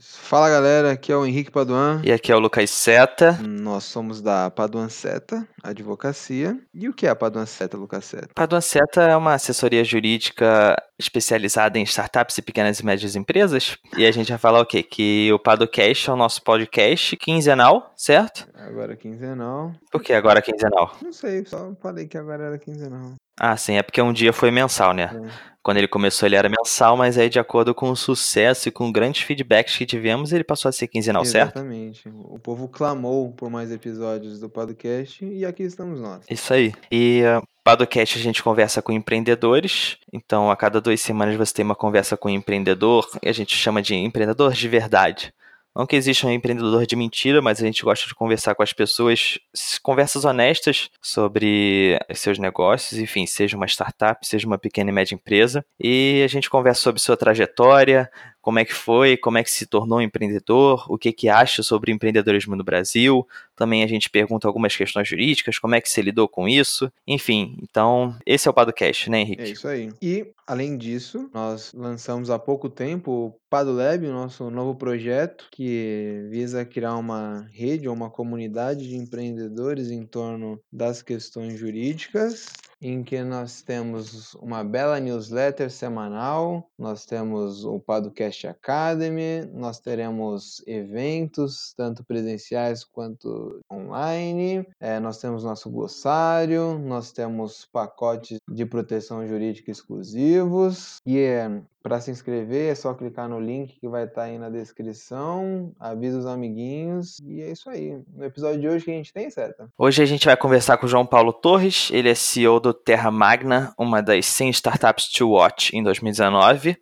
Fala galera, aqui é o Henrique Paduan. E aqui é o Lucas Seta. Nós somos da Paduan Seta Advocacia. E o que é a Paduan Seta, Lucas Seta? Paduan Seta é uma assessoria jurídica especializada em startups e pequenas e médias empresas. E a gente vai falar o quê? Que o Padocast é o nosso podcast quinzenal, certo? Agora quinzenal. Por que agora quinzenal? Não sei, só falei que agora era quinzenal. Ah, sim, é porque um dia foi mensal, né? É. Quando ele começou, ele era mensal, mas aí, de acordo com o sucesso e com grandes feedbacks que tivemos, ele passou a ser quinzenal, certo? Exatamente. O povo clamou por mais episódios do podcast e aqui estamos nós. Isso aí. E uh, Padocast a gente conversa com empreendedores, então a cada duas semanas você tem uma conversa com um empreendedor, e a gente chama de empreendedor de verdade. Não que exista um empreendedor de mentira, mas a gente gosta de conversar com as pessoas, conversas honestas sobre seus negócios, enfim, seja uma startup, seja uma pequena e média empresa. E a gente conversa sobre sua trajetória, como é que foi, como é que se tornou empreendedor, o que que acha sobre empreendedorismo no Brasil. Também a gente pergunta algumas questões jurídicas, como é que você lidou com isso. Enfim, então esse é o Padocast, né, Henrique? É isso aí. E, além disso, nós lançamos há pouco tempo o PadoLab, o nosso novo projeto, que visa criar uma rede ou uma comunidade de empreendedores em torno das questões jurídicas em que nós temos uma bela newsletter semanal, nós temos o Podcast Academy, nós teremos eventos, tanto presenciais quanto online, é, nós temos nosso glossário, nós temos pacotes de proteção jurídica exclusivos, e é, para se inscrever é só clicar no link que vai estar tá aí na descrição, avisa os amiguinhos, e é isso aí. No episódio de hoje que a gente tem, certo? Hoje a gente vai conversar com o João Paulo Torres, ele é CEO do Terra Magna, uma das 100 startups to watch em 2019.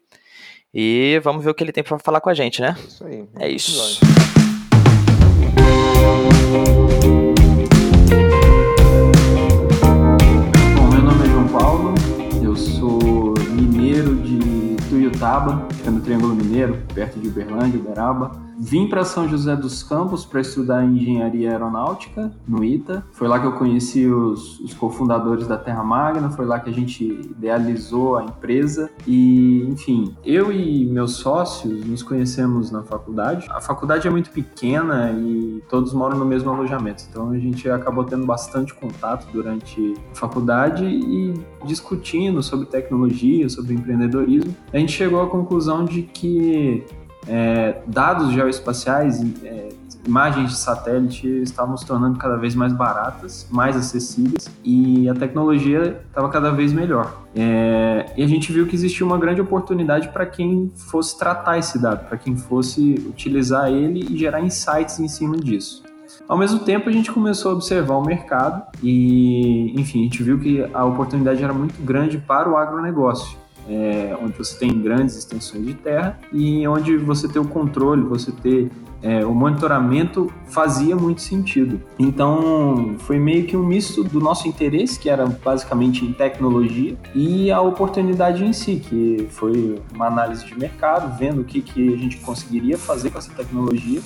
E vamos ver o que ele tem para falar com a gente, né? Isso aí. É isso. Bom, Tuiutaba, fica no Triângulo Mineiro, perto de Uberlândia, Uberaba. Vim para São José dos Campos para estudar engenharia aeronáutica no ITA. Foi lá que eu conheci os, os cofundadores da Terra Magna, foi lá que a gente idealizou a empresa e, enfim, eu e meus sócios nos conhecemos na faculdade. A faculdade é muito pequena e todos moram no mesmo alojamento, então a gente acabou tendo bastante contato durante a faculdade e discutindo sobre tecnologia, sobre empreendedorismo. A gente chegou à conclusão de que é, dados geoespaciais, é, imagens de satélite estavam se tornando cada vez mais baratas, mais acessíveis e a tecnologia estava cada vez melhor. É, e a gente viu que existia uma grande oportunidade para quem fosse tratar esse dado, para quem fosse utilizar ele e gerar insights em cima disso. Ao mesmo tempo, a gente começou a observar o mercado e, enfim, a gente viu que a oportunidade era muito grande para o agronegócio é, onde você tem grandes extensões de terra e onde você ter o controle, você ter é, o monitoramento fazia muito sentido. Então foi meio que um misto do nosso interesse, que era basicamente em tecnologia, e a oportunidade em si, que foi uma análise de mercado, vendo o que, que a gente conseguiria fazer com essa tecnologia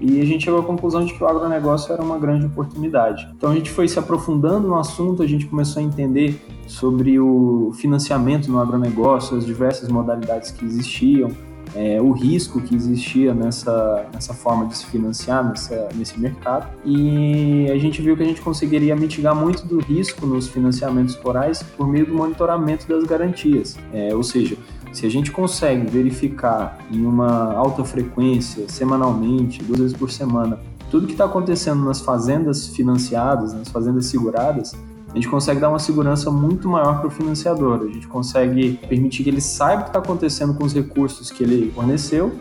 e a gente chegou à conclusão de que o agronegócio era uma grande oportunidade. Então a gente foi se aprofundando no assunto, a gente começou a entender sobre o financiamento no agronegócio, as diversas modalidades que existiam, é, o risco que existia nessa, nessa forma de se financiar nessa, nesse mercado. E a gente viu que a gente conseguiria mitigar muito do risco nos financiamentos corais por meio do monitoramento das garantias. É, ou seja, se a gente consegue verificar em uma alta frequência, semanalmente, duas vezes por semana, tudo que está acontecendo nas fazendas financiadas, nas fazendas seguradas, a gente consegue dar uma segurança muito maior para o financiador. A gente consegue permitir que ele saiba o que está acontecendo com os recursos que ele forneceu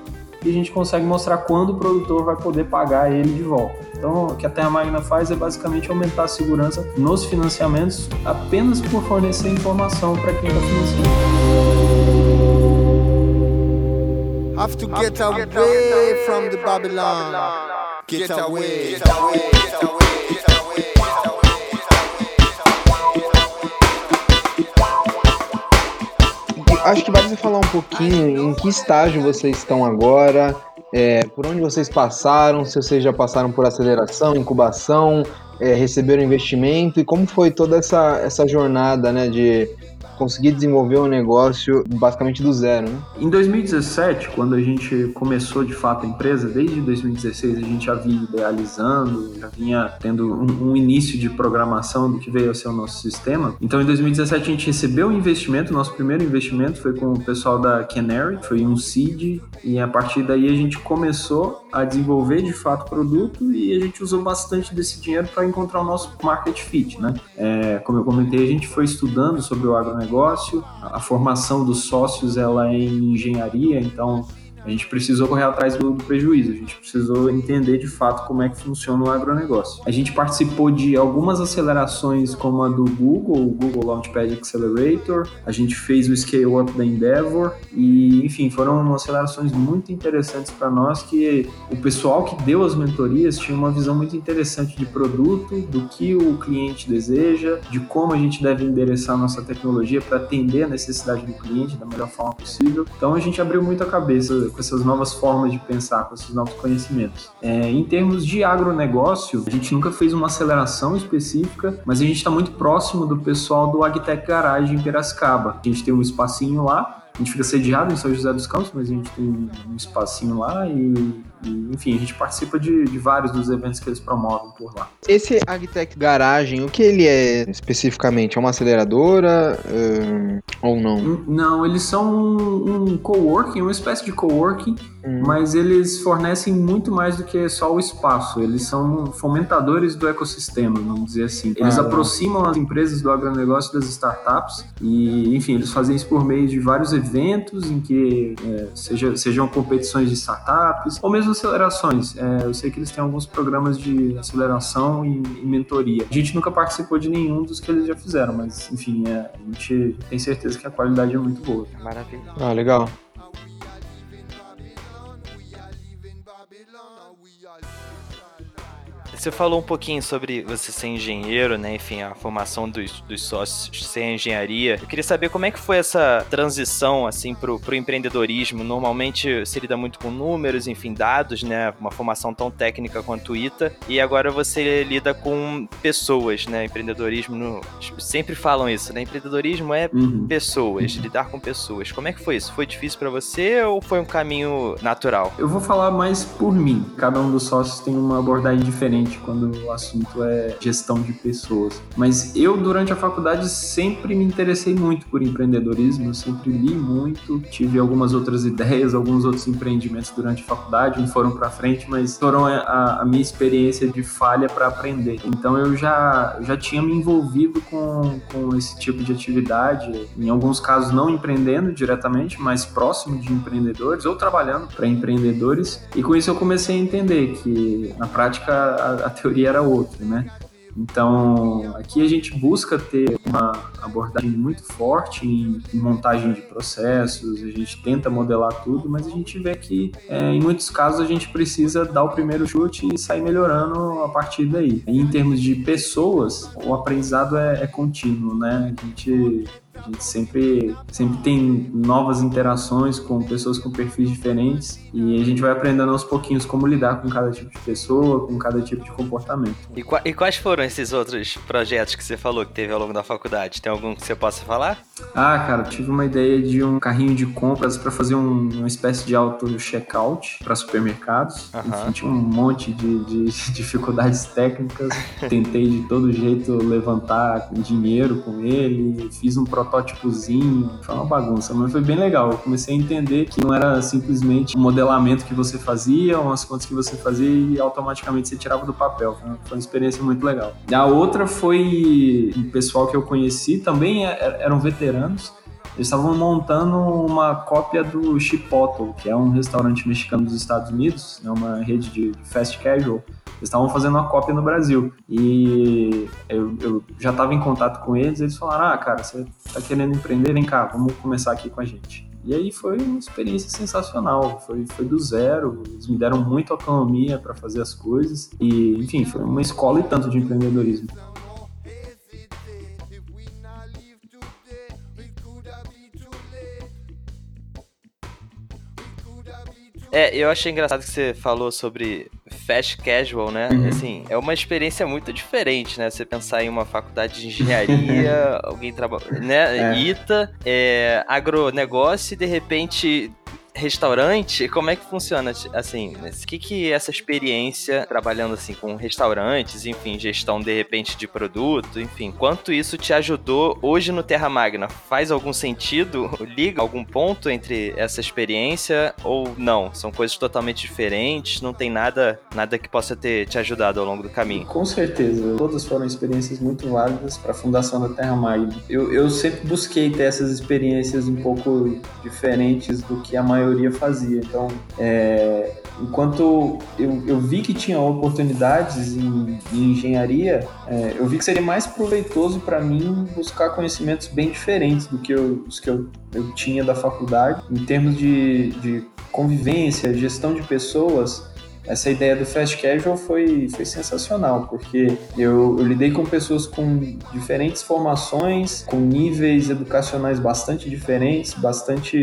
e a gente consegue mostrar quando o produtor vai poder pagar ele de volta. Então, o que a Terra Magna faz é basicamente aumentar a segurança nos financiamentos apenas por fornecer informação para quem está financiando. Have to get away from the Babylon. Get away. Get away. Acho que vale você falar um pouquinho em que estágio vocês estão agora, é, por onde vocês passaram, se vocês já passaram por aceleração, incubação, é, receberam investimento e como foi toda essa, essa jornada né, de conseguir desenvolver um negócio basicamente do zero, né? Em 2017, quando a gente começou de fato a empresa, desde 2016 a gente já vinha idealizando, já vinha tendo um, um início de programação do que veio a ser o nosso sistema. Então em 2017 a gente recebeu um investimento, nosso primeiro investimento foi com o pessoal da Canary, foi um seed, e a partir daí a gente começou a desenvolver de fato o produto e a gente usou bastante desse dinheiro para encontrar o nosso market fit, né? É, como eu comentei, a gente foi estudando sobre o agronegócio, a formação dos sócios ela é em engenharia, então a gente precisou correr atrás do, prejuízo, a gente precisou entender de fato como é que funciona o agronegócio. A gente participou de algumas acelerações, como a do Google, o Google Launchpad Accelerator, a gente fez o Scale Up da Endeavor, e enfim, foram acelerações muito interessantes para nós, que o pessoal que deu as mentorias tinha uma visão muito interessante de produto, do que o cliente deseja, de como a gente deve endereçar a nossa tecnologia para atender a necessidade do cliente da melhor forma possível. Então a gente abriu muito a cabeça com essas novas formas de pensar, com esses novos conhecimentos. É, em termos de agronegócio, a gente nunca fez uma aceleração específica, mas a gente está muito próximo do pessoal do Agtech Garage em Piracicaba. A gente tem um espacinho lá, a gente fica sediado em São José dos Campos, mas a gente tem um espacinho lá e enfim, a gente participa de, de, vários dos eventos que eles promovem por lá. Esse Agtech Garagem, o que ele é especificamente? É uma aceleradora um, ou não? Não, eles são um, um coworking, uma espécie de coworking, hum. mas eles fornecem muito mais do que só o espaço. Eles são fomentadores do ecossistema, vamos dizer assim. Eles ah, aproximam as empresas do agronegócio das startups e, enfim, eles fazem isso por meio de vários eventos em que é, seja, sejam competições de startups ou mesmo acelerações. É, eu sei que eles têm alguns programas de aceleração e, e, mentoria. A gente nunca participou de nenhum dos que eles já fizeram, mas enfim, é, a gente tem certeza que a qualidade é muito boa. Maravilha. Ah, legal. Você falou um pouquinho sobre você ser engenheiro, né? Enfim, a formação dos, dos sócios ser engenharia. Eu queria saber como é que foi essa transição, assim, pro, pro empreendedorismo. Normalmente se lida muito com números, enfim, dados, né? Uma formação tão técnica quanto o ITA. E agora você lida com pessoas, né? Empreendedorismo, no... sempre falam isso, né? Empreendedorismo é uhum. pessoas, lidar com pessoas. Como é que foi isso? Foi difícil para você ou foi um caminho natural? Eu vou falar mais por mim. Cada um dos sócios tem uma abordagem diferente quando o assunto é gestão de pessoas. Mas eu, durante a faculdade, sempre me interessei muito por empreendedorismo, eu sempre li muito, tive algumas outras ideias, alguns outros empreendimentos durante a faculdade, não foram para frente, mas foram a, a minha experiência de falha para aprender. Então eu já, já tinha me envolvido com, com esse tipo de atividade, em alguns casos não empreendendo diretamente, mas próximo de empreendedores ou trabalhando para empreendedores. E com isso eu comecei a entender que na prática teoria era outra, né? Então, aqui a gente busca ter uma abordagem muito forte em, em, montagem de processos, a gente tenta modelar tudo, mas a gente vê que é, em muitos casos a gente precisa dar o primeiro chute e sair melhorando a partir daí. E em termos de pessoas, o aprendizado é, é contínuo, né? A gente a gente sempre, sempre tem novas interações com pessoas com perfis diferentes e a gente vai aprendendo aos pouquinhos como lidar com cada tipo de pessoa, com cada tipo de comportamento. E, qu e quais foram esses outros projetos que você falou que teve ao longo da faculdade? Tem algum que você possa falar? Ah, cara, tive uma ideia de um carrinho de compras para fazer um, uma espécie de auto-checkout para supermercados. Uhum. Enfim, tinha um monte de, de dificuldades técnicas. Tentei de todo jeito levantar dinheiro com ele, fiz um protótipozinho. Foi uma bagunça, mas foi bem legal. Eu comecei a entender que não era simplesmente um modelamento que você fazia, umas contas que você fazia e automaticamente você tirava do papel. Foi uma experiência muito legal. A outra foi um pessoal que eu conheci, também é, eram veteranos. Eles estavam montando uma cópia do Chipotle, que é um restaurante mexicano dos Estados Unidos, é uma rede de fast casual. Eles estavam fazendo uma cópia no Brasil. E eu, eu já estava em contato com eles, eles falaram: Ah, cara, você está querendo empreender? Vem cá, vamos começar aqui com a gente. E aí foi uma experiência sensacional, foi, foi do zero, eles me deram muita autonomia para fazer as coisas e, enfim, foi uma escola e tanto de empreendedorismo. É, eu achei engraçado que você falou sobre fast casual, né? Uhum. Assim, é uma experiência muito diferente, né? Você pensar em uma faculdade de engenharia, alguém trabalha, né? É. ITA, é, agronegócio e de repente restaurante, como é que funciona, assim, o que que essa experiência trabalhando assim com restaurantes, enfim, gestão de repente de produto, enfim, quanto isso te ajudou hoje no Terra Magna? Faz algum sentido? Liga algum ponto entre essa experiência ou não? São coisas totalmente diferentes, não tem nada, nada que possa ter te ajudado ao longo do caminho. Com certeza, todas foram experiências muito válidas para a fundação da Terra Magna. Eu, eu sempre busquei ter essas experiências um pouco diferentes do que a maioria fazia. Então, é, enquanto eu, eu vi que tinha oportunidades em, em engenharia, é, eu vi que seria mais proveitoso para mim buscar conhecimentos bem diferentes do que eu, os que eu, eu tinha da faculdade, em termos de, de convivência, gestão de pessoas essa ideia do fast casual foi, foi sensacional, porque eu, eu, lidei com pessoas com diferentes formações, com níveis educacionais bastante diferentes, bastante,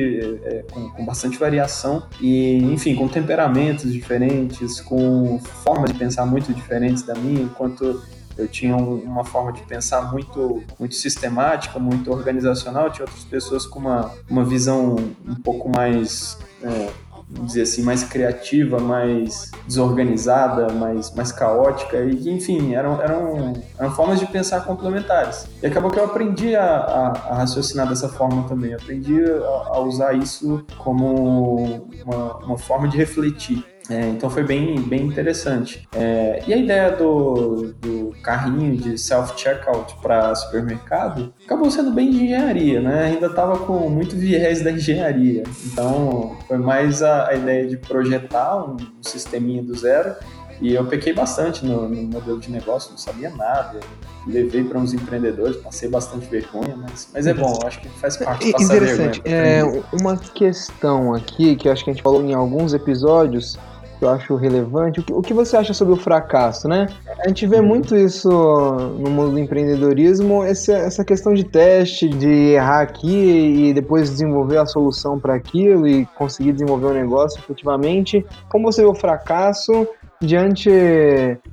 é, com, com, bastante variação, e enfim, com temperamentos diferentes, com formas de pensar muito diferentes da minha, enquanto eu tinha uma forma de pensar muito, muito sistemática, muito organizacional, tinha outras pessoas com uma, uma visão um pouco mais. É, vamos dizer assim, mais criativa, mais desorganizada, mais, mais caótica, e enfim, eram, eram, eram formas de pensar complementares. E acabou que eu aprendi a, a, a raciocinar dessa forma também, aprendi a, a usar isso como uma, uma forma de refletir. É, então foi bem, bem interessante. É, e a ideia do, do carrinho de self-checkout para supermercado acabou sendo bem de engenharia, né? Ainda estava com muito viés da engenharia. Então foi mais a, a ideia de projetar um, um sisteminha do zero e eu pequei bastante no, no, modelo de negócio, não sabia nada. Levei para uns empreendedores, passei bastante vergonha, mas, mas é bom, acho que faz parte passar Interessante. É, uma questão aqui que eu acho que a gente falou em alguns episódios eu acho relevante. O que, o que, você acha sobre o fracasso, né? A gente vê muito isso no mundo do empreendedorismo, essa, essa questão de teste, de errar aqui e depois desenvolver a solução para aquilo e conseguir desenvolver o negócio efetivamente. Como você vê o fracasso diante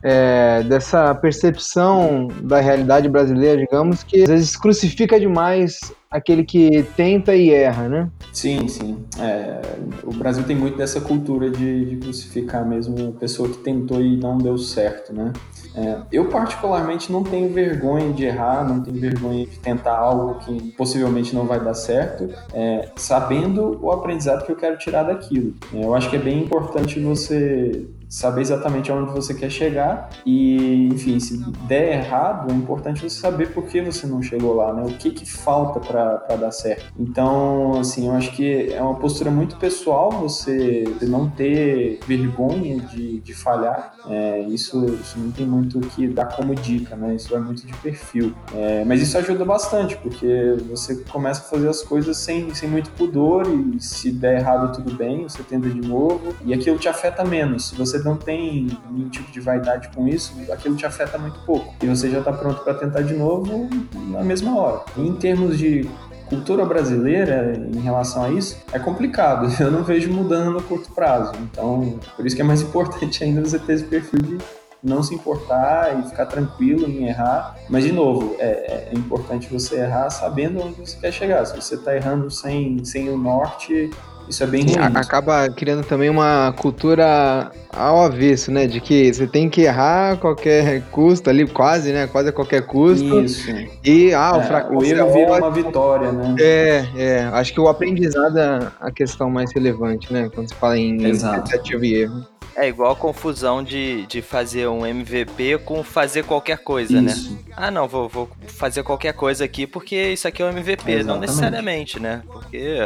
é, dessa percepção da realidade brasileira, digamos, que às vezes crucifica demais aquele que tenta e erra, né? Sim, sim. É, o Brasil tem muito dessa cultura de, de, crucificar mesmo a pessoa que tentou e não deu certo, né? É, eu particularmente não tenho vergonha de errar, não tenho vergonha de tentar algo que possivelmente não vai dar certo, é, sabendo o aprendizado que eu quero tirar daquilo. É, eu acho que é bem importante você saber exatamente aonde você quer chegar e, enfim, se der errado, é importante você saber por que você não chegou lá, né? O que que falta para dar certo. Então, assim, eu acho que é uma postura muito pessoal você não ter vergonha de, de falhar. É, isso, isso não tem muito que dar como dica, né? Isso é muito de perfil. É, mas isso ajuda bastante, porque você começa a fazer as coisas sem, sem muito pudor e se der errado, tudo bem, você tenta de novo e aquilo te afeta menos. Se você não tem nenhum tipo de vaidade com isso, aquilo te afeta muito pouco. E você já está pronto para tentar de novo na mesma hora. E em termos de cultura brasileira em relação a isso é complicado. Eu não vejo mudando no curto prazo. Então, por isso que é mais importante ainda você ter esse perfil de não se importar e ficar tranquilo em errar. Mas, de novo, é, é importante você errar sabendo onde você quer chegar. Se você está errando sem, sem o norte, isso é bem ruim. Acaba criando também uma cultura ao avesso, né? De que você tem que errar a qualquer custo ali, quase, né? Quase a qualquer custo. Isso. E, ah, o É, fracasso. o erro é vira uma vitória, né? É, é. Acho que o aprendizado é a questão mais relevante, né? Quando se fala em Exato. tentativa e erro. É igual a confusão de, de fazer um MVP com fazer qualquer coisa, né? Isso. Ah, não, vou, vou fazer qualquer coisa aqui porque isso aqui é um MVP. Não Exatamente. necessariamente, né? Porque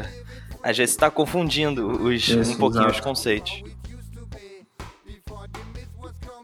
às vezes está confundindo os, Isso, um pouquinho exato. os conceitos.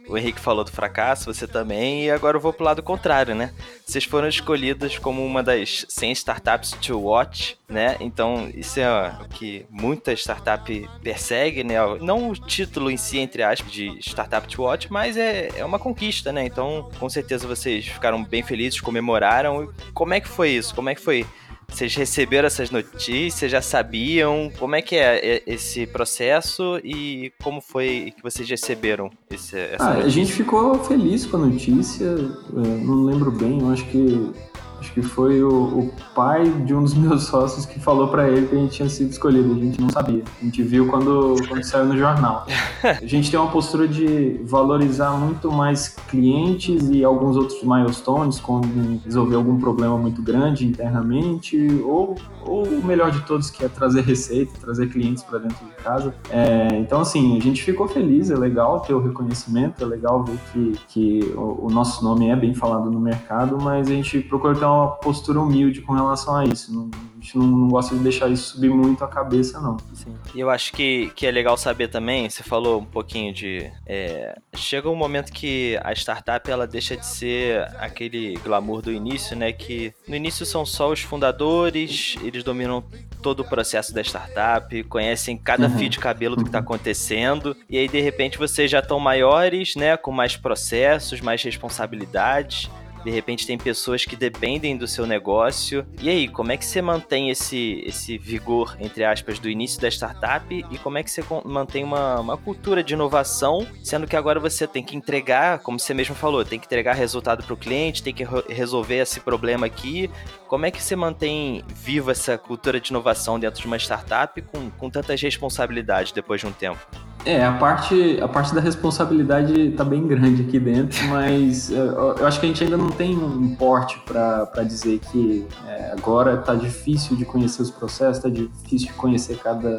O Henrique falou do fracasso, você também, e agora eu vou pro lado contrário, né? Vocês foram escolhidas como uma das 100 startups to watch, né? Então, isso é o que muita startup persegue, né? Não o título em si, entre aspas, de startup to watch, mas é, é uma conquista, né? Então, com certeza vocês ficaram bem felizes, comemoraram. Como é que foi isso? Como é que foi Vocês receberam essas notícias? Já sabiam? Como é que é esse processo e como foi que vocês receberam esse, essa ah, notícia? A gente ficou feliz com a notícia. É, não lembro bem, eu acho que Acho que foi o, o, pai de um dos meus sócios que falou para ele que a gente tinha sido escolhido. A gente não sabia. A gente viu quando, quando saiu no jornal. A gente tem uma postura de valorizar muito mais clientes e alguns outros milestones, quando resolver algum problema muito grande internamente, ou, ou o melhor de todos, que é trazer receita, trazer clientes para dentro de casa. É, então, assim, a gente ficou feliz, é legal ter o reconhecimento, é legal ver que, que o, o nosso nome é bem falado no mercado, mas a gente procura ter uma postura humilde com relação a isso. Não, a gente não, não, gosta de deixar isso subir muito a cabeça, não. Sim. E eu acho que, que é legal saber também, você falou um pouquinho de. É, chega um momento que a startup ela deixa de ser aquele glamour do início, né? Que no início são só os fundadores, eles dominam todo o processo da startup, conhecem cada uhum. fio de cabelo do que está acontecendo, e aí de repente vocês já estão maiores, né? Com mais processos, mais responsabilidades. De repente tem pessoas que dependem do seu negócio. E aí, como é que você mantém esse, esse vigor, entre aspas, do início da startup e como é que você mantém uma, uma cultura de inovação, sendo que agora você tem que entregar, como você mesmo falou, tem que entregar resultado para o cliente, tem que resolver esse problema aqui. Como é que você mantém viva essa cultura de inovação dentro de uma startup com, com tantas responsabilidades depois de um tempo? É, a parte, a parte da responsabilidade tá bem grande aqui dentro, mas eu, eu acho que a gente ainda não tem um porte para dizer que é, agora tá difícil de conhecer os processos, tá difícil de conhecer cada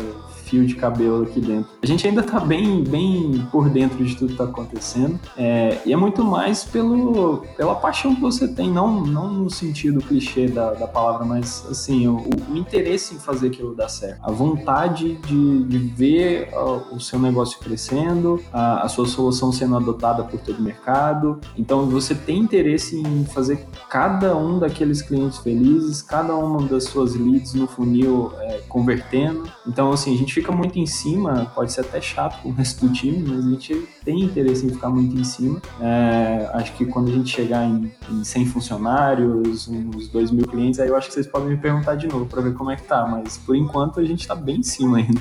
fio de cabelo aqui dentro. A gente ainda tá bem, bem por dentro de tudo que tá acontecendo, é, e é muito mais pelo, pela paixão que você tem, não, não no sentido clichê da, da palavra, mas assim, o, o interesse em fazer aquilo dar certo, a vontade de, de ver o seu negócio negócio crescendo, a, a sua solução sendo adotada por todo o mercado. Então você tem interesse em fazer cada um daqueles clientes felizes, cada uma das suas leads no funil é, convertendo. Então, assim, a gente fica muito em cima, pode ser até chato com o resto do time, mas a gente tem interesse em ficar muito em cima. É, acho que quando a gente chegar em, em 100 funcionários, uns 2 mil clientes, aí eu acho que vocês podem me perguntar de novo para ver como é que tá, mas por enquanto a gente tá bem em cima ainda.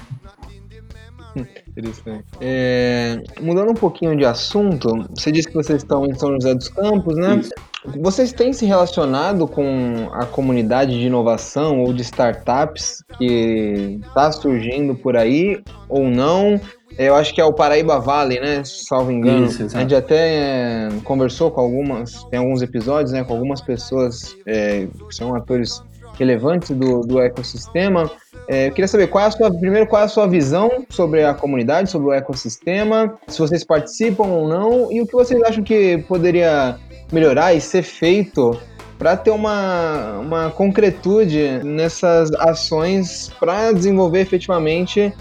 Interessante. É, mudando um pouquinho de assunto, você disse que vocês estão em São José dos Campos, né? Isso. Vocês têm se relacionado com a comunidade de inovação ou de startups que está surgindo por aí ou não? Eu acho que é o Paraíba Valley, né? Salvo engano. Isso, a gente até é, conversou com algumas, tem alguns episódios, né? Com algumas pessoas é, que são atores relevantes do, do ecossistema. É, eu queria saber qual é a sua, primeiro, qual é a sua visão sobre a comunidade, sobre o ecossistema, se vocês participam ou não, e o que vocês acham que poderia melhorar e ser feito para ter uma, uma concretude nessas ações para desenvolver efetivamente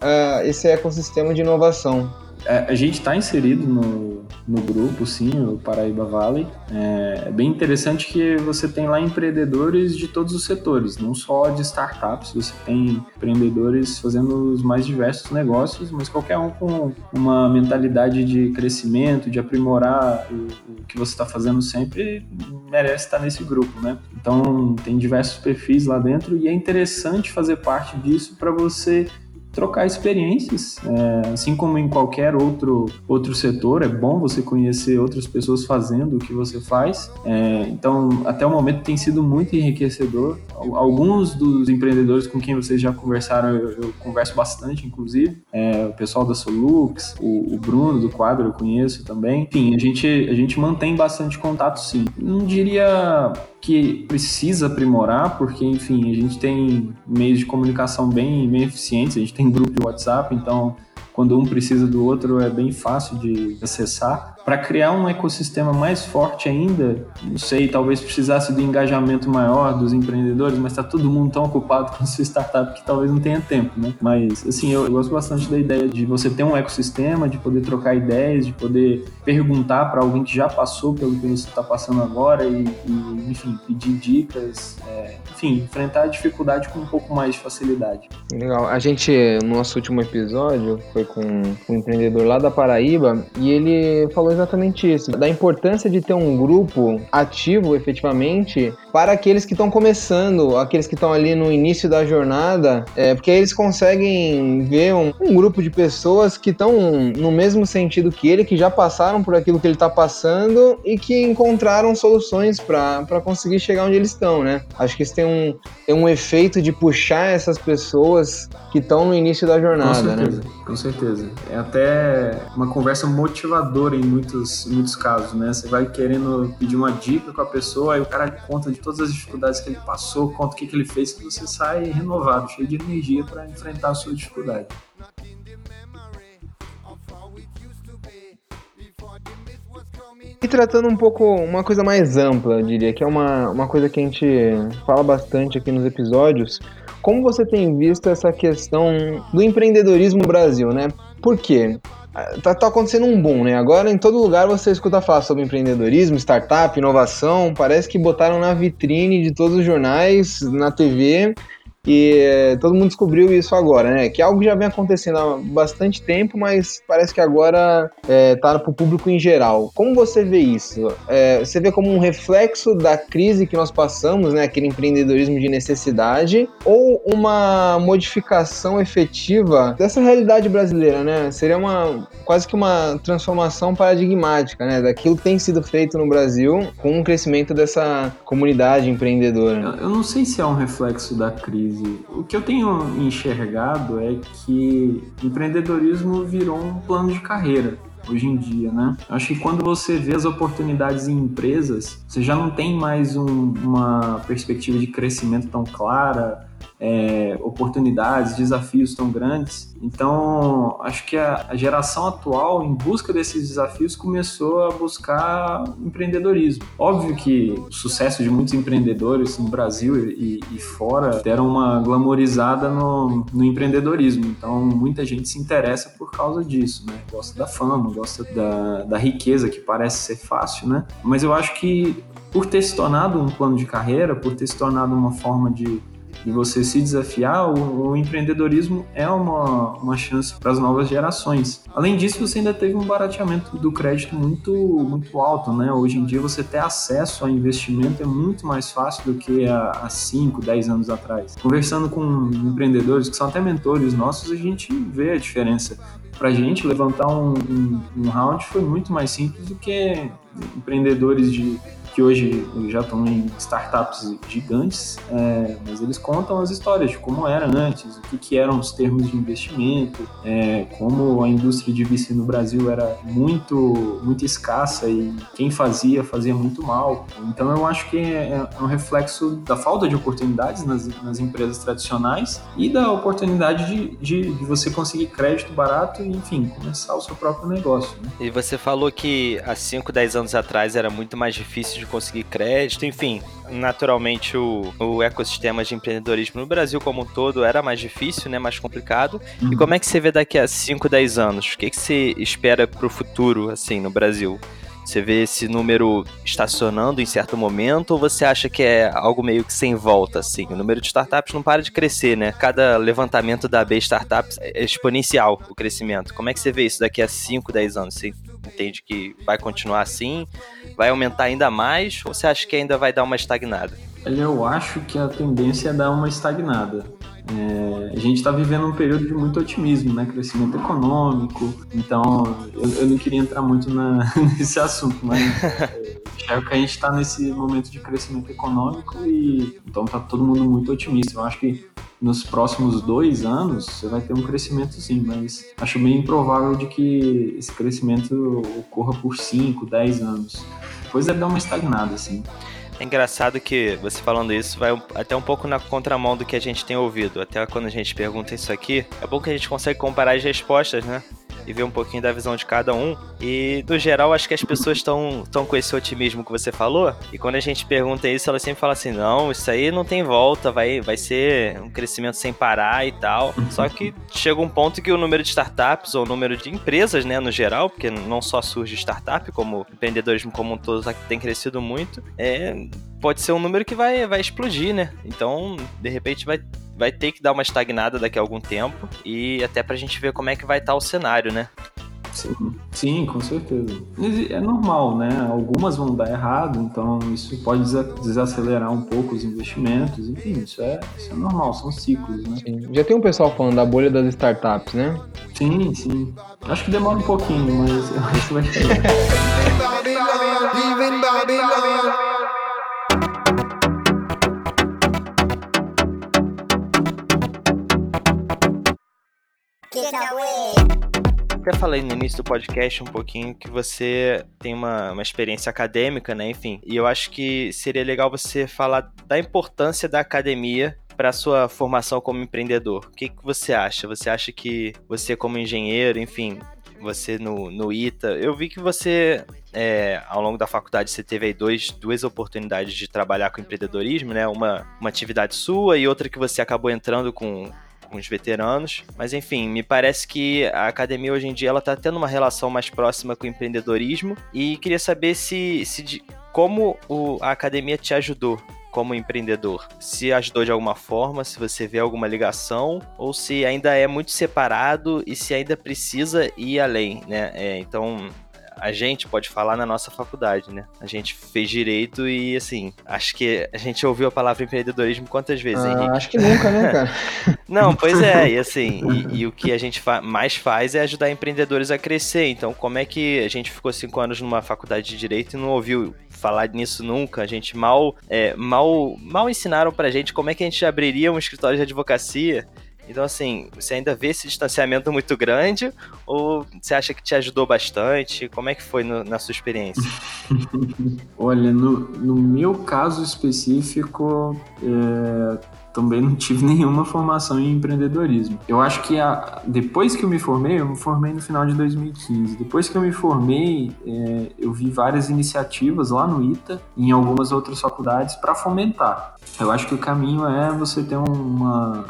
uh, esse ecossistema de inovação. É, a gente está inserido no, no grupo, sim, o Paraíba Valley. É, é, bem interessante que você tem lá empreendedores de todos os setores, não só de startups, você tem empreendedores fazendo os mais diversos negócios, mas qualquer um com uma mentalidade de crescimento, de aprimorar o, o que você está fazendo sempre, merece estar nesse grupo, né? Então, tem diversos perfis lá dentro e é interessante fazer parte disso para você trocar experiências, é, assim como em qualquer outro, outro setor, é bom você conhecer outras pessoas fazendo o que você faz. É, então, até o momento tem sido muito enriquecedor. Alguns dos empreendedores com quem vocês já conversaram, eu, eu converso bastante, inclusive. É, o pessoal da Solux, o, o, Bruno do quadro eu conheço também. Enfim, a gente, a gente mantém bastante contato, sim. Não diria que precisa aprimorar, porque, enfim, a gente tem meios de comunicação bem, bem eficientes, a gente tem grupo de WhatsApp, então quando um precisa do outro é bem fácil de acessar para criar um ecossistema mais forte ainda, não sei, talvez precisasse do engajamento maior dos empreendedores, mas está todo mundo tão ocupado com sua startup que talvez não tenha tempo, né? Mas, assim, eu, eu gosto bastante da ideia de você ter um ecossistema, de poder trocar ideias, de poder perguntar para alguém que já passou pelo que você está passando agora e, e, enfim, pedir dicas, é, enfim, enfrentar a dificuldade com um pouco mais de facilidade. Legal. A gente, no nosso último episódio, foi com um empreendedor lá da Paraíba e ele falou exatamente isso, da importância de ter um grupo ativo efetivamente para aqueles que estão começando, aqueles que estão ali no início da jornada, é, porque eles conseguem ver um, um grupo de pessoas que estão no mesmo sentido que ele, que já passaram por aquilo que ele está passando e que encontraram soluções para conseguir chegar onde eles estão, né? Acho que isso tem um, tem um efeito de puxar essas pessoas que estão no início da jornada, com certeza, né? Com certeza. É até uma conversa motivadora em muitos, muitos casos, né? Você vai querendo pedir uma dica com a pessoa, aí o cara conta de todas as dificuldades que ele passou, conta o que, que ele fez, que você sai renovado, cheio de energia para enfrentar a sua dificuldade. E tratando um pouco uma coisa mais ampla, eu diria, que é uma, uma coisa que a gente fala bastante aqui nos episódios. Como você tem visto essa questão do empreendedorismo no Brasil, né? Por quê? Tá, tá, acontecendo um boom, né? Agora em todo lugar você escuta falar sobre empreendedorismo, startup, inovação. Parece que botaram na vitrine de todos os jornais, na TV. E é, todo mundo descobriu isso agora, né? Que é algo já vem acontecendo há bastante tempo, mas parece que agora é, tá para o público em geral. Como você vê isso? É, você vê como um reflexo da crise que nós passamos, né? Aquele empreendedorismo de necessidade, ou uma modificação efetiva dessa realidade brasileira, né? Seria uma quase que uma transformação paradigmática, né? Daquilo que tem sido feito no Brasil com o crescimento dessa comunidade empreendedora. Eu não sei se é um reflexo da crise crise. O que eu tenho enxergado é que empreendedorismo virou um plano de carreira hoje em dia, né? Acho que quando você vê as oportunidades em empresas, você já não tem mais um, uma perspectiva de crescimento tão clara, é, oportunidades, desafios tão grandes. Então, acho que a, a, geração atual, em busca desses desafios, começou a buscar empreendedorismo. Óbvio que o sucesso de muitos empreendedores no Brasil e, e fora deram uma glamorizada no, no, empreendedorismo. Então, muita gente se interessa por causa disso, né? Gosta da fama, gosta da, da riqueza, que parece ser fácil, né? Mas eu acho que por ter se tornado um plano de carreira, por ter se tornado uma forma de de você se desafiar, o, o empreendedorismo é uma, uma chance para as novas gerações. Além disso, você ainda teve um barateamento do crédito muito, muito alto, né? Hoje em dia, você ter acesso a investimento é muito mais fácil do que há 5, 10 anos atrás. Conversando com empreendedores que são até mentores nossos, a gente vê a diferença. Para a gente, levantar um, um, um round foi muito mais simples do que empreendedores de que hoje já estão em startups gigantes, é, mas eles contam as histórias de como era antes, o que, que eram os termos de investimento, é, como a indústria de VC no Brasil era muito, muito escassa e quem fazia, fazia muito mal. Então eu acho que é, é um reflexo da falta de oportunidades nas, nas empresas tradicionais e da oportunidade de, de, de, você conseguir crédito barato e, enfim, começar o seu próprio negócio. Né? E você falou que há 5, 10 anos atrás era muito mais difícil de conseguir crédito, enfim, naturalmente o, o ecossistema de empreendedorismo no Brasil como um todo era mais difícil, né, mais complicado. Uhum. E como é que você vê daqui a 5, 10 anos? O que, que você espera para o futuro, assim, no Brasil? Você vê esse número estacionando em certo momento ou você acha que é algo meio que sem volta, assim? O número de startups não para de crescer, né? Cada levantamento da B Startups é exponencial o crescimento. Como é que você vê isso daqui a 5, 10 anos? Você entende que vai continuar assim? Vai aumentar ainda mais? Ou você acha que ainda vai dar uma estagnada? Eu acho que a tendência é dar uma estagnada. É, a gente está vivendo um período de muito otimismo, né? Crescimento econômico. Então, eu, eu não queria entrar muito na, nesse assunto, mas é, é que a gente está nesse momento de crescimento econômico e então tá todo mundo muito otimista. Eu acho que nos próximos dois anos você vai ter um crescimento sim, mas acho bem improvável de que esse crescimento ocorra por 5, 10 anos. Depois deve dar uma estagnada, assim. É engraçado que você falando isso vai até um pouco na contramão do que a gente tem ouvido. Até quando a gente pergunta isso aqui, é bom que a gente consegue comparar as respostas, né? E ver um pouquinho da visão de cada um. E, no geral, acho que as pessoas estão com esse otimismo que você falou. E quando a gente pergunta isso, ela sempre fala assim: não, isso aí não tem volta, vai, vai ser um crescimento sem parar e tal. Só que chega um ponto que o número de startups, ou o número de empresas, né, no geral, porque não só surge startup, como empreendedorismo como um todo tem crescido muito, é, pode ser um número que vai, vai explodir, né? Então, de repente, vai vai ter que dar uma estagnada daqui a algum tempo e até pra gente ver como é que vai estar tá o cenário, né? Sim, sim, com certeza. É normal, né? Algumas vão dar errado, então isso pode desacelerar um pouco os investimentos, enfim, isso é, isso é normal, são ciclos, né? Sim. Já tem um pessoal falando da bolha das startups, né? Sim, sim. Acho que demora um pouquinho, mas isso vai chegar. Até falei no início do podcast um pouquinho que você tem uma, uma experiência acadêmica, né? Enfim, e eu acho que seria legal você falar da importância da academia para sua formação como empreendedor. O que, que você acha? Você acha que você como engenheiro, enfim, você no, no ITA, eu vi que você, é, ao longo da faculdade, você teve aí dois, duas oportunidades de trabalhar com empreendedorismo, né? Uma, uma atividade sua e outra que você acabou entrando com, com os veteranos. Mas enfim, me parece que a academia hoje em dia ela tá tendo uma relação mais próxima com o empreendedorismo e queria saber se, se como o, a academia te ajudou como empreendedor? Se ajudou de alguma forma, se você vê alguma ligação, ou se ainda é muito separado e se ainda precisa ir além, né? É, então, a gente pode falar na nossa faculdade, né? A gente fez direito e, assim, acho que a gente ouviu a palavra empreendedorismo quantas vezes, ah, Henrique? Acho que nunca, né, cara? Não, pois é, e assim, e, e o que a gente fa mais faz é ajudar empreendedores a crescer. Então, como é que a gente ficou cinco anos numa faculdade de direito e não ouviu falar nisso nunca? A gente mal, é, mal, mal ensinaram pra gente como é que a gente abriria um escritório de advocacia então, assim, você ainda vê esse distanciamento muito grande ou você acha que te ajudou bastante? Como é que foi no, na sua experiência? Olha, no, no meu caso específico, é, também não tive nenhuma formação em empreendedorismo. Eu acho que a, depois que eu me formei, eu me formei no final de 2015. Depois que eu me formei, é, eu vi várias iniciativas lá no ITA e em algumas outras faculdades para fomentar. Eu acho que o caminho é você ter uma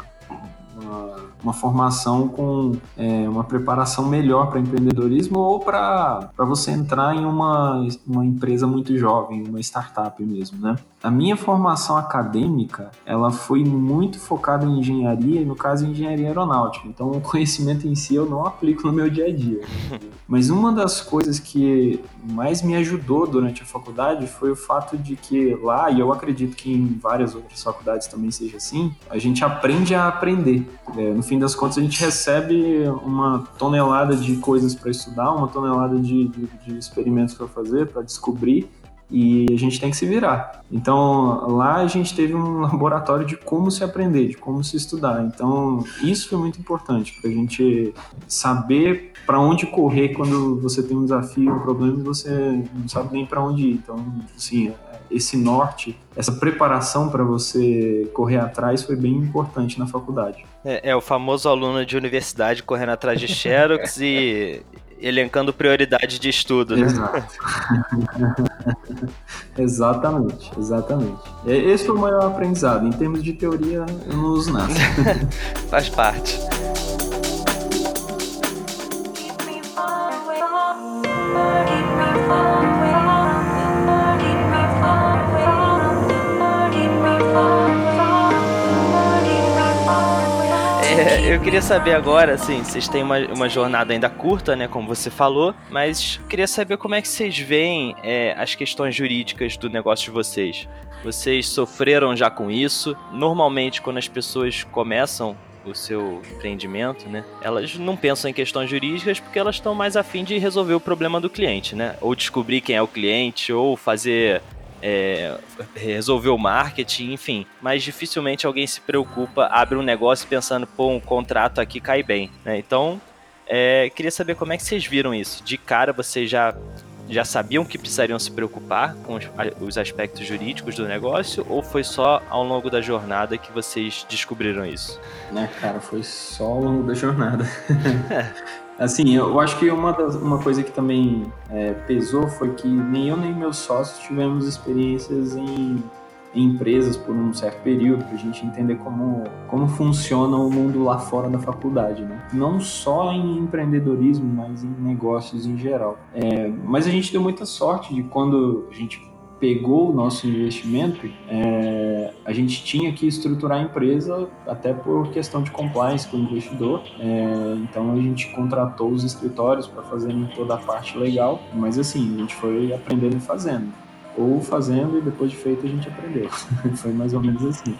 嗯 uma formação com é, uma preparação melhor para empreendedorismo ou para você entrar em uma, uma empresa muito jovem, uma startup mesmo, né? A minha formação acadêmica, ela foi muito focada em engenharia, e no caso em engenharia aeronáutica. Então, o conhecimento em si eu não aplico no meu dia a dia. Mas uma das coisas que mais me ajudou durante a faculdade foi o fato de que lá, e eu acredito que em várias outras faculdades também seja assim, a gente aprende a aprender. É, no fim das contas, a gente recebe uma tonelada de coisas para estudar, uma tonelada de, de, de experimentos para fazer, para descobrir, e a gente tem que se virar. Então, lá a gente teve um laboratório de como se aprender, de como se estudar. Então, isso foi muito importante para a gente saber para onde correr quando você tem um desafio, um problema e você não sabe nem para onde ir. Então, assim, esse norte, essa preparação para você correr atrás foi bem importante na faculdade. É, é, o famoso aluno de universidade correndo atrás de Xerox e elencando prioridade de estudo, né? Exato. exatamente, exatamente. Esse foi o maior aprendizado. Em termos de teoria, eu não uso nada. Faz parte. eu queria saber agora, assim, vocês têm uma, uma jornada ainda curta, né, como você falou, mas queria saber como é que vocês veem é, as questões jurídicas do negócio de vocês. Vocês sofreram já com isso? Normalmente, quando as pessoas começam o seu empreendimento, né? Elas não pensam em questões jurídicas porque elas estão mais afim de resolver o problema do cliente, né? Ou descobrir quem é o cliente, ou fazer é, resolver o marketing, enfim. Mas dificilmente alguém se preocupa, abre um negócio pensando, pô, um contrato aqui cai bem. Né? Então, é, queria saber como é que vocês viram isso. De cara, vocês já, já sabiam que precisariam se preocupar com os, os aspectos jurídicos do negócio? Ou foi só ao longo da jornada que vocês descobriram isso? Né, cara, foi só ao longo da jornada. Assim, eu acho que uma, das, uma coisa que também é, pesou foi que nem eu nem meus sócios tivemos experiências em, em empresas por um certo período, para a gente entender como, como funciona o mundo lá fora da faculdade, né? Não só em empreendedorismo, mas em negócios em geral. É, mas a gente deu muita sorte de quando a gente pegou o nosso investimento, é, é, a gente tinha que estruturar a empresa até por questão de compliance com o investidor. É, então a gente contratou os escritórios para fazerem toda a parte legal, mas assim, a gente foi aprendendo e fazendo. Ou fazendo e depois de feito a gente aprendeu. foi mais ou menos assim.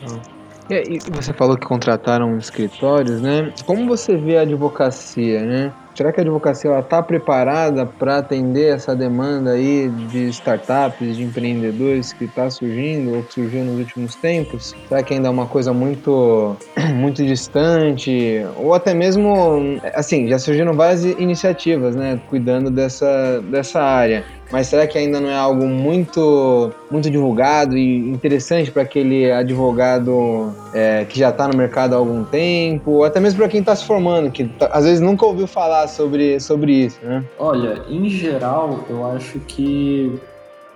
E você falou que contrataram escritórios, né? Como você vê a advocacia, né? Será que a advocacia está preparada para atender essa demanda aí de startups, de empreendedores que está surgindo ou que surgiu nos últimos tempos? Será que ainda é uma coisa muito, muito distante? Ou até mesmo, assim, já surgiram várias iniciativas, né, cuidando dessa, dessa área. Mas será que ainda não é algo muito, muito divulgado e interessante para aquele advogado é, que já está no mercado há algum tempo, ou até mesmo para quem está se formando, que tá, às vezes nunca ouviu falar sobre, sobre isso, né? Olha, em geral, eu acho que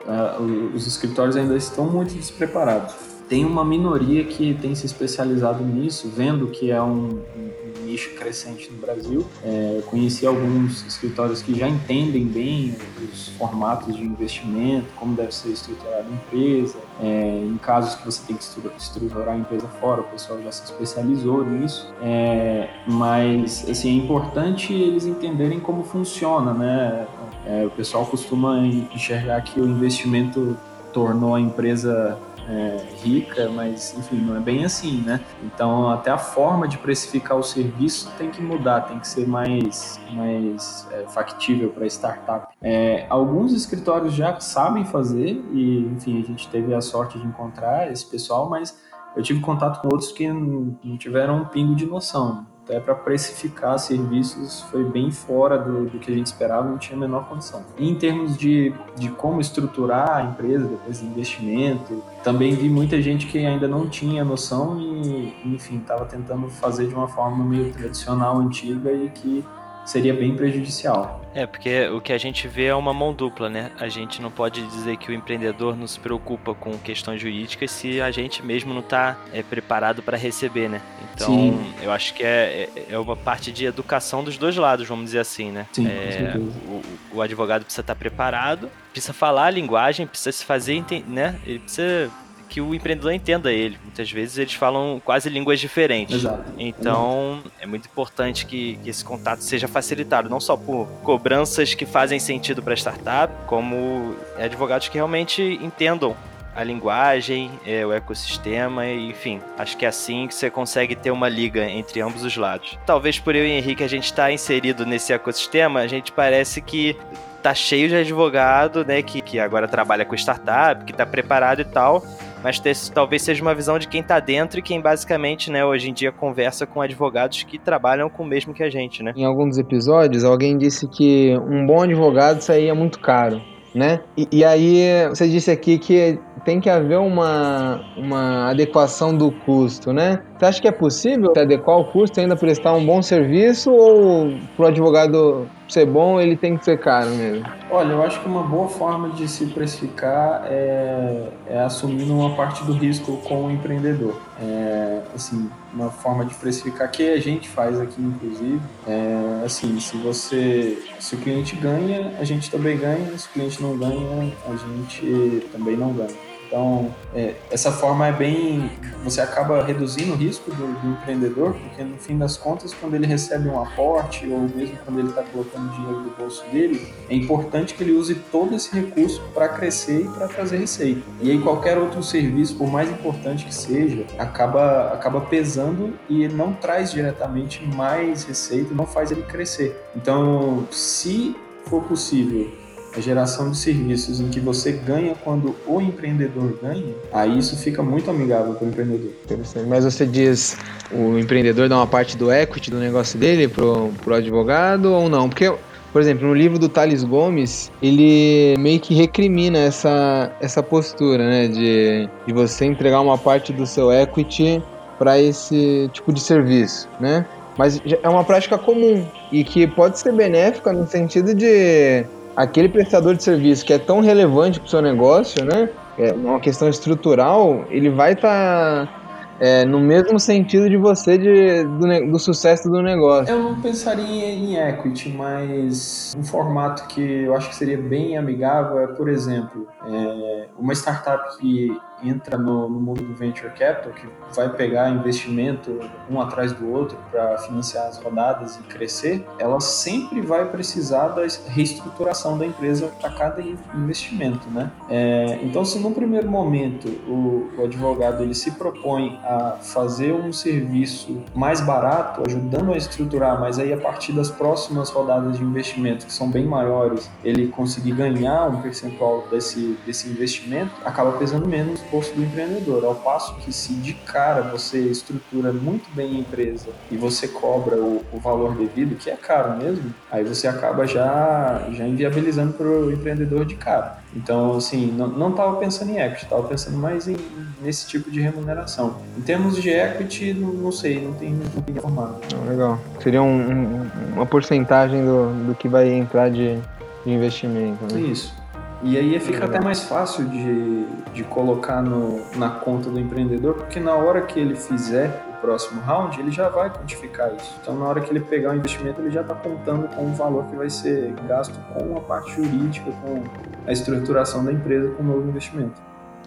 uh, os escritórios ainda estão muito despreparados. Tem uma minoria que tem se especializado nisso, vendo que é um, um crescente no Brasil. É, conheci alguns escritórios que já entendem bem os formatos de investimento, como deve ser estruturada a empresa. É, em casos que você tem que estruturar a empresa fora, o pessoal já se especializou nisso. É, mas assim, é importante eles entenderem como funciona, né? É, o pessoal costuma enxergar que o investimento tornou a empresa é, rica, mas enfim, não é bem assim, né? Então até a forma de precificar o serviço tem que mudar, tem que ser mais, mais é, factível para startup. É, alguns escritórios já sabem fazer e enfim a gente teve a sorte de encontrar esse pessoal, mas eu tive contato com outros que não tiveram um pingo de noção até para precificar serviços foi bem fora do, do, que a gente esperava, não tinha a menor condição. E em termos de, de como estruturar a empresa, depois de investimento, também vi muita gente que ainda não tinha noção e, enfim, estava tentando fazer de uma forma meio tradicional, antiga e que seria bem prejudicial. É, porque o que a gente vê é uma mão dupla, né? A gente não pode dizer que o empreendedor não se preocupa com questões jurídicas se a gente mesmo não está é, preparado para receber, né? Então, Sim. eu acho que é, é, é uma parte de educação dos dois lados, vamos dizer assim, né? Sim, é, o, o, advogado precisa estar tá preparado, precisa falar a linguagem, precisa se fazer, né? Ele precisa que o empreendedor entenda ele. Muitas vezes eles falam quase línguas diferentes. Exato. Então é muito importante que, que, esse contato seja facilitado, não só por cobranças que fazem sentido para a startup, como advogados que realmente entendam a linguagem, é, o ecossistema, enfim. Acho que é assim que você consegue ter uma liga entre ambos os lados. Talvez por eu e Henrique a gente estar tá inserido nesse ecossistema, a gente parece que tá cheio de advogado, né, que, que agora trabalha com startup, que tá preparado e tal, mas ter, talvez seja uma visão de quem está dentro e quem basicamente, né, hoje em dia conversa com advogados que trabalham com o mesmo que a gente, né? Em alguns episódios, alguém disse que um bom advogado saía muito caro, né? E, e aí você disse aqui que tem que haver uma, uma adequação do custo, né? Você acha que é possível adequar o custo ainda prestar um bom serviço ou para o advogado ser bom ele tem que ser caro mesmo? Olha, eu acho que uma boa forma de se precificar é, é assumindo uma parte do risco com o empreendedor. É, assim, uma forma de precificar que a gente faz aqui, inclusive, é assim, se você, se o cliente ganha, a gente também ganha, se o cliente não ganha, a gente também não ganha. Então, é, essa forma é bem. Você acaba reduzindo o risco do, do, empreendedor, porque no fim das contas, quando ele recebe um aporte, ou mesmo quando ele está colocando dinheiro do bolso dele, é importante que ele use todo esse recurso para crescer e para trazer receita. E aí, qualquer outro serviço, por mais importante que seja, acaba, acaba pesando e não traz diretamente mais receita, não faz ele crescer. Então, se for possível a geração de serviços em que você ganha quando o empreendedor ganha, aí isso fica muito amigável para o empreendedor. Interessante. Mas você diz o empreendedor dá uma parte do equity do negócio dele pro, pro advogado ou não? Porque por exemplo, no livro do Thales Gomes, ele meio que recrimina essa, essa postura, né? De, de você entregar uma parte do seu equity para esse tipo de serviço, né? Mas é uma prática comum e que pode ser benéfica no sentido de aquele prestador de serviço que é tão relevante para o seu negócio, né? É uma questão estrutural, ele vai estar tá é, no mesmo sentido de você de, do, do, sucesso do negócio. Eu não pensaria em, equity, mas um formato que eu acho que seria bem amigável é, por exemplo, É, uma startup que entra no, no, mundo do venture capital, que vai pegar investimento um atrás do outro para financiar as rodadas e crescer, ela sempre vai precisar da reestruturação da empresa para cada investimento, né? É, então, se no primeiro momento o, o, advogado ele se propõe a fazer um serviço mais barato, ajudando a estruturar, mas aí a partir das próximas rodadas de investimento que são bem maiores, ele conseguir ganhar um percentual desse, desse investimento, acaba pesando menos bolso do empreendedor. Ao passo que se de cara você estrutura muito bem a empresa e você cobra o, o valor devido, que é caro mesmo, aí você acaba já, já inviabilizando para o empreendedor de cara. Então, assim, não estava pensando em equity, estava pensando mais em, nesse tipo de remuneração. Em termos de equity, não, não sei, não tem, tem informado. legal. Seria um, um, uma porcentagem do, do que vai entrar de, de investimento. Né? Isso. E aí fica até mais fácil de, de colocar no, na conta do empreendedor, porque na hora que ele fizer o próximo round, ele já vai quantificar isso. Então, na hora que ele pegar o investimento, ele já está contando com o valor que vai ser gasto com a parte jurídica, com a estruturação da empresa com o novo investimento.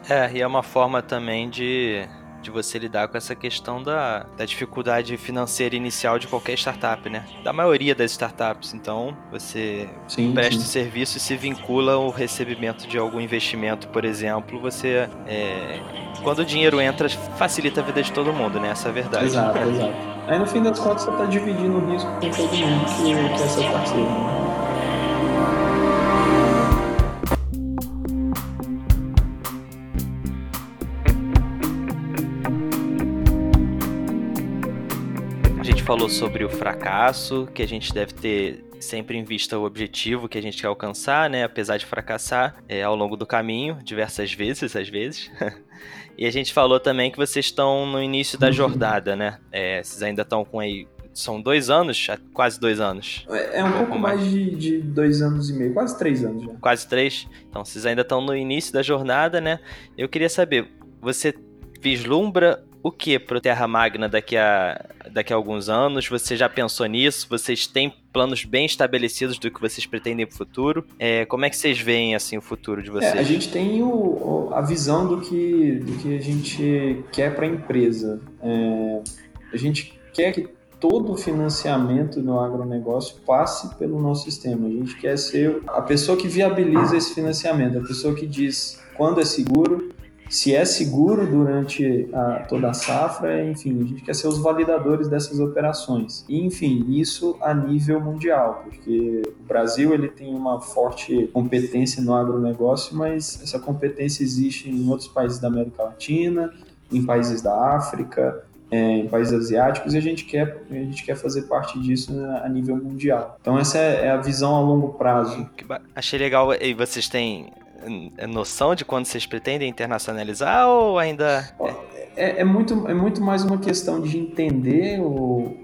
É, e é uma forma também de de você lidar com essa questão da, da dificuldade financeira inicial de qualquer startup, né? Da maioria das startups. Então, você sim, presta sim. serviço e se vincula ao recebimento de algum investimento, por exemplo, você. É, quando o dinheiro entra, facilita a vida de todo mundo, né? Essa é a verdade. Exato, exato. Aí no fim das contas você está dividindo o risco com todo mundo que, que é seu parceiro. Falou sobre o fracasso, que a gente deve ter sempre em vista o objetivo que a gente quer alcançar, né? Apesar de fracassar é, ao longo do caminho, diversas vezes, às vezes. e a gente falou também que vocês estão no início da jornada, né? É, vocês ainda estão com aí. São dois anos, quase dois anos. É, é um, um pouco mais, mais de, de, dois anos e meio, quase três anos já. Quase três. Então vocês ainda estão no início da jornada, né? Eu queria saber, você vislumbra o que para o Terra Magna daqui a, daqui a alguns anos? Você já pensou nisso? Vocês têm planos bem estabelecidos do que vocês pretendem para o futuro? É, como é que vocês veem assim o futuro de vocês? É, a gente tem o, a visão do que, do que a gente quer para a empresa. É, a gente quer que todo o financiamento no agronegócio passe pelo nosso sistema. A gente quer ser a pessoa que viabiliza esse financiamento, a pessoa que diz quando é seguro, se é seguro durante a, toda a safra, enfim, a gente quer ser os validadores dessas operações. E, enfim, isso a nível mundial, porque o Brasil ele tem uma forte competência no agronegócio, mas essa competência existe em outros países da América Latina, em países da África, é, em países asiáticos e a gente quer a gente quer fazer parte disso a nível mundial. Então essa é, é a visão a longo prazo. Achei legal e vocês têm noção de quando vocês pretendem internacionalizar ou ainda. É, é, muito, é muito mais uma questão de entender o,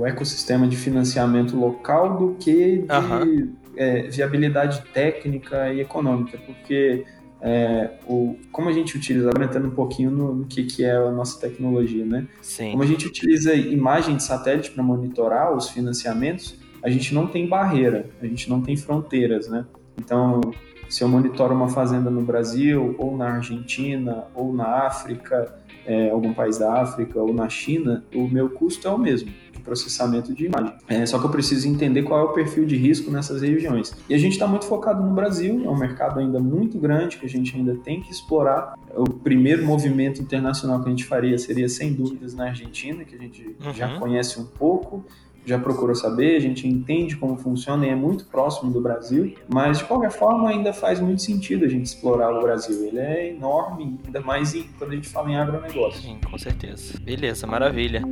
o ecossistema de financiamento local do que de uhum. é, viabilidade técnica e econômica, porque é, o, como a gente utiliza, agora entrando um pouquinho no, no, que, que é a nossa tecnologia, né? Sim. Como a gente utiliza imagem de satélite para monitorar os financiamentos, a gente não tem barreira, a gente não tem fronteiras, né? Então, se eu monitoro uma fazenda no Brasil, ou na Argentina, ou na África, é, algum país da África, ou na China, o meu custo é o mesmo de processamento de imagem. É, só que eu preciso entender qual é o perfil de risco nessas regiões. E a gente está muito focado no Brasil, é um mercado ainda muito grande que a gente ainda tem que explorar. O primeiro movimento internacional que a gente faria seria, sem dúvidas, na Argentina, que a gente uhum. já conhece um pouco já procurou saber, a gente entende como funciona e é muito próximo do Brasil, mas de qualquer forma ainda faz muito sentido a gente explorar o Brasil. Ele é enorme, ainda mais quando a gente fala em agronegócio. Sim, com certeza. Beleza, maravilha.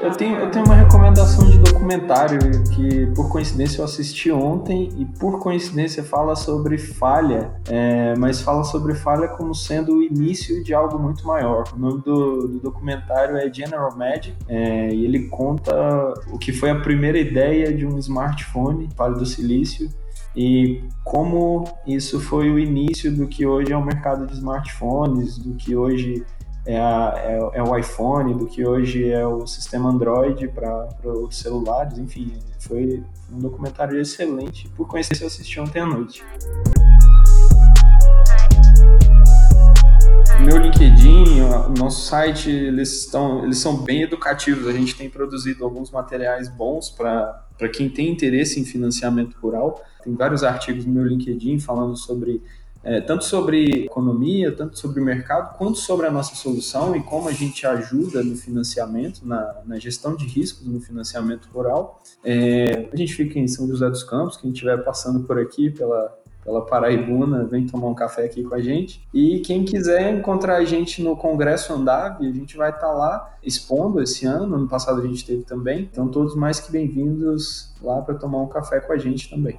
Eu tenho, eu tenho uma recomendação de documentário que, por coincidência, eu assisti ontem e, por coincidência, fala sobre falha, é, mas fala sobre falha como sendo o início de algo muito maior. O nome do, do documentário é General Magic é, e ele conta o que foi a primeira ideia de um smartphone, Vale do Silício, e como isso foi o início do que hoje é o mercado de smartphones, do que hoje é, a, é, é, o iPhone, do que hoje é o sistema Android para os celulares, enfim, foi um documentário excelente. Por coincidência, eu assisti ontem à noite. meu LinkedIn, o nosso site, eles, estão, eles são bem educativos. A gente tem produzido alguns materiais bons para quem tem interesse em financiamento rural. Tem vários artigos no meu LinkedIn falando sobre é, tanto sobre economia, tanto sobre o mercado, quanto sobre a nossa solução e como a gente ajuda no financiamento, na, na gestão de riscos no financiamento rural. É, a gente fica em São José dos Campos, quem estiver passando por aqui pela, pela Paraibuna, vem tomar um café aqui com a gente. E quem quiser encontrar a gente no Congresso Andave, a gente vai estar tá lá expondo esse ano. Ano passado a gente teve também. Então, todos mais que bem-vindos lá para tomar um café com a gente também.